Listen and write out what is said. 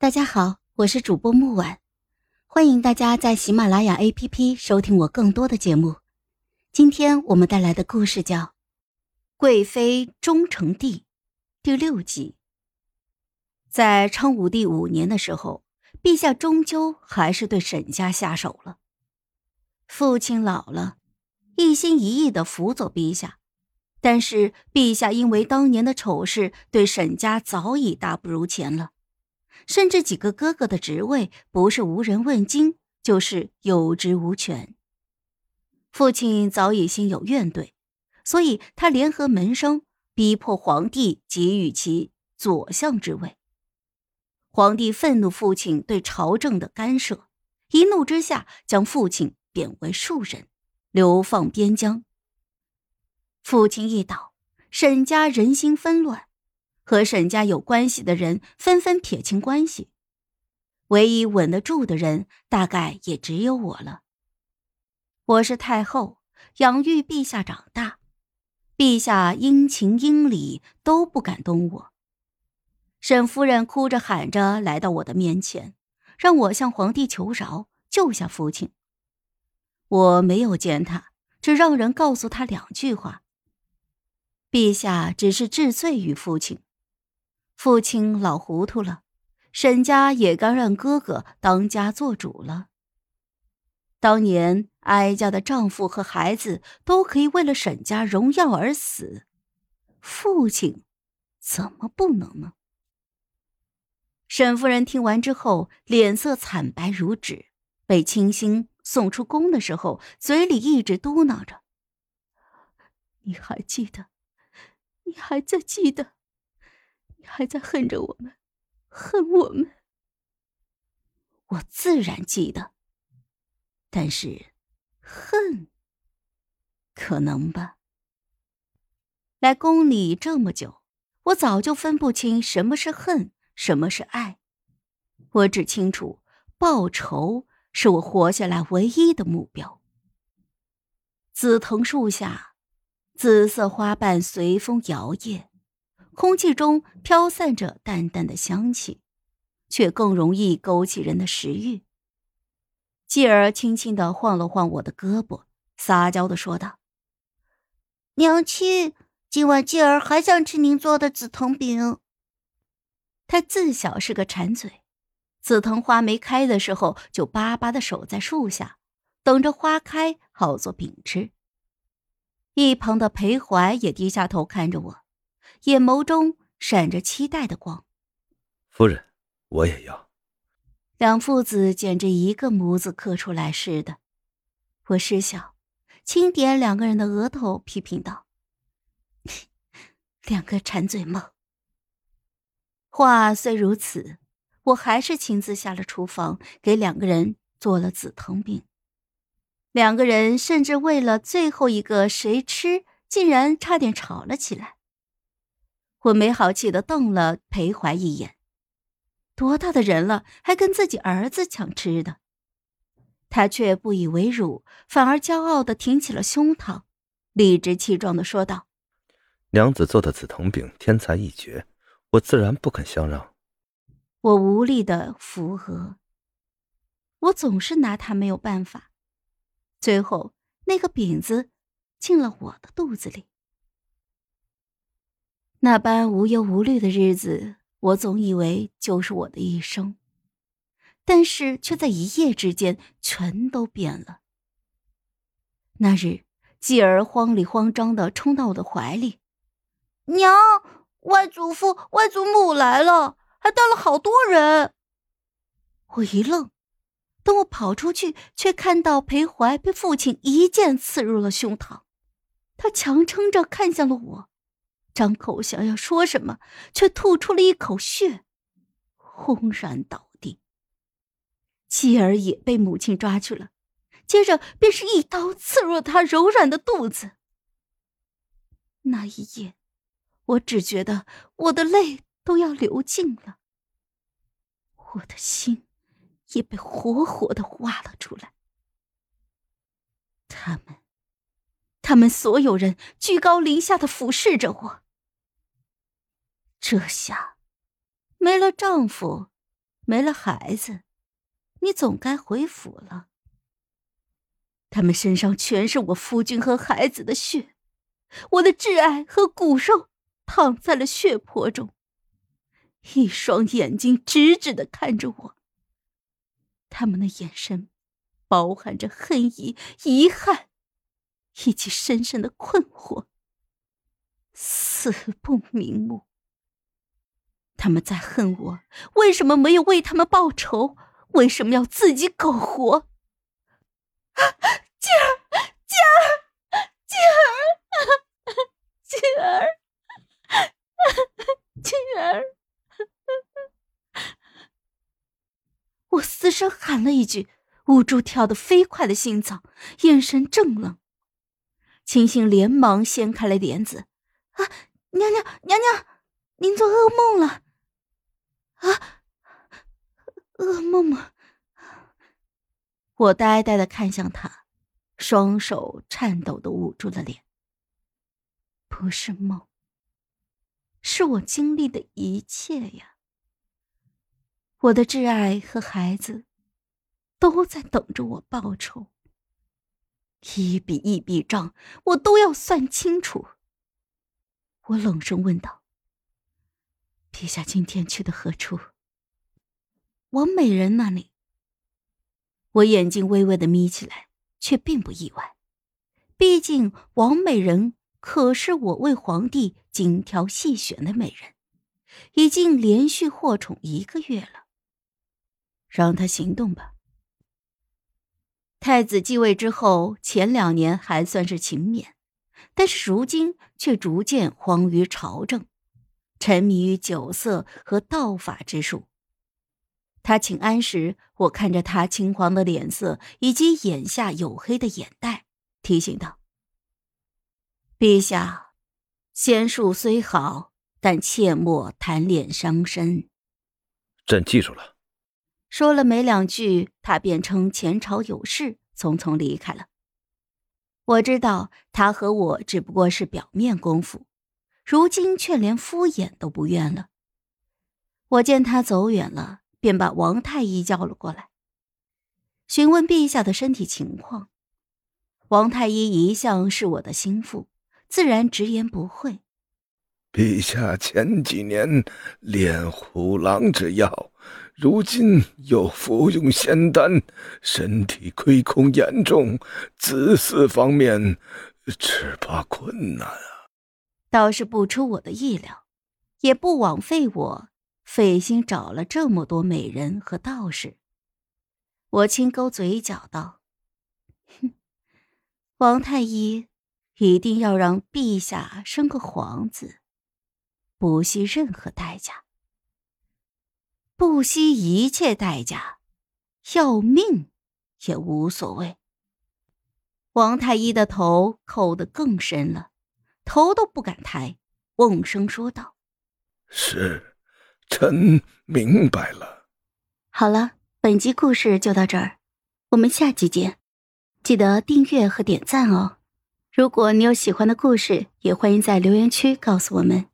大家好，我是主播木婉，欢迎大家在喜马拉雅 APP 收听我更多的节目。今天我们带来的故事叫《贵妃终成帝》第六集。在昌武帝五年的时候，陛下终究还是对沈家下手了。父亲老了，一心一意的辅佐陛下，但是陛下因为当年的丑事，对沈家早已大不如前了。甚至几个哥哥的职位，不是无人问津，就是有职无权。父亲早已心有怨怼，所以他联合门生，逼迫皇帝给予其左相之位。皇帝愤怒父亲对朝政的干涉，一怒之下将父亲贬为庶人，流放边疆。父亲一倒，沈家人心纷乱。和沈家有关系的人纷纷撇清关系，唯一稳得住的人，大概也只有我了。我是太后，养育陛下长大，陛下殷勤殷礼都不敢动我。沈夫人哭着喊着来到我的面前，让我向皇帝求饶，救下父亲。我没有见他，只让人告诉他两句话：陛下只是治罪于父亲。父亲老糊涂了，沈家也该让哥哥当家做主了。当年哀家的丈夫和孩子都可以为了沈家荣耀而死，父亲怎么不能呢？沈夫人听完之后，脸色惨白如纸。被清心送出宫的时候，嘴里一直嘟囔着：“你还记得？你还在记得？”还在恨着我们，恨我们。我自然记得，但是恨，可能吧。来宫里这么久，我早就分不清什么是恨，什么是爱。我只清楚，报仇是我活下来唯一的目标。紫藤树下，紫色花瓣随风摇曳。空气中飘散着淡淡的香气，却更容易勾起人的食欲。继儿轻轻的晃了晃我的胳膊，撒娇的说道：“娘亲，今晚继儿还想吃您做的紫藤饼。”他自小是个馋嘴，紫藤花没开的时候，就巴巴的守在树下，等着花开好做饼吃。一旁的裴怀也低下头看着我。眼眸中闪着期待的光。夫人，我也要。两父子简直一个模子刻出来似的。我失笑，轻点两个人的额头，批评道：“两个馋嘴猫。”话虽如此，我还是亲自下了厨房，给两个人做了紫藤饼。两个人甚至为了最后一个谁吃，竟然差点吵了起来。我没好气的瞪了裴怀一眼，多大的人了，还跟自己儿子抢吃的？他却不以为辱，反而骄傲的挺起了胸膛，理直气壮的说道：“娘子做的紫藤饼天才一绝，我自然不肯相让。”我无力的扶额。我总是拿他没有办法，最后那个饼子进了我的肚子里。那般无忧无虑的日子，我总以为就是我的一生，但是却在一夜之间全都变了。那日，继儿慌里慌张的冲到我的怀里：“娘，外祖父、外祖母来了，还带了好多人。”我一愣，等我跑出去，却看到裴怀被父亲一剑刺入了胸膛，他强撑着看向了我。张口想要说什么，却吐出了一口血，轰然倒地。妻儿也被母亲抓去了，接着便是一刀刺入了他柔软的肚子。那一夜，我只觉得我的泪都要流尽了，我的心也被活活的挖了出来。他们。他们所有人居高临下的俯视着我。这下，没了丈夫，没了孩子，你总该回府了。他们身上全是我夫君和孩子的血，我的挚爱和骨肉躺在了血泊中，一双眼睛直直的看着我。他们的眼神，包含着恨意、遗憾，以及深深的困惑，死不瞑目。他们在恨我，为什么没有为他们报仇？为什么要自己苟活？静儿，静儿，静儿，静儿，静儿！我嘶声喊了一句，捂住跳得飞快的心脏，眼神怔愣。秦星连忙掀开了帘子：“啊，娘娘，娘娘，您做噩梦了。”啊！噩梦吗？我呆呆的看向他，双手颤抖的捂住了脸。不是梦，是我经历的一切呀。我的挚爱和孩子，都在等着我报仇。一笔一笔账，我都要算清楚。我冷声问道。陛下今天去的何处？王美人那里。我眼睛微微的眯起来，却并不意外。毕竟王美人可是我为皇帝精挑细选的美人，已经连续获宠一个月了。让他行动吧。太子继位之后，前两年还算是勤勉，但是如今却逐渐荒于朝政。沉迷于酒色和道法之术。他请安时，我看着他青黄的脸色以及眼下黝黑的眼袋，提醒道：“陛下，仙术虽好，但切莫贪恋伤身。”朕记住了。说了没两句，他便称前朝有事，匆匆离开了。我知道他和我只不过是表面功夫。如今却连敷衍都不愿了。我见他走远了，便把王太医叫了过来，询问陛下的身体情况。王太医一向是我的心腹，自然直言不讳。陛下前几年炼虎狼之药，如今又服用仙丹，身体亏空严重，子嗣方面只怕困难啊。倒是不出我的意料，也不枉费我费心找了这么多美人和道士。我轻勾嘴角道：“哼，王太医一定要让陛下生个皇子，不惜任何代价，不惜一切代价，要命也无所谓。”王太医的头扣得更深了。头都不敢抬，瓮声说道：“是，臣明白了。”好了，本集故事就到这儿，我们下集见，记得订阅和点赞哦。如果你有喜欢的故事，也欢迎在留言区告诉我们。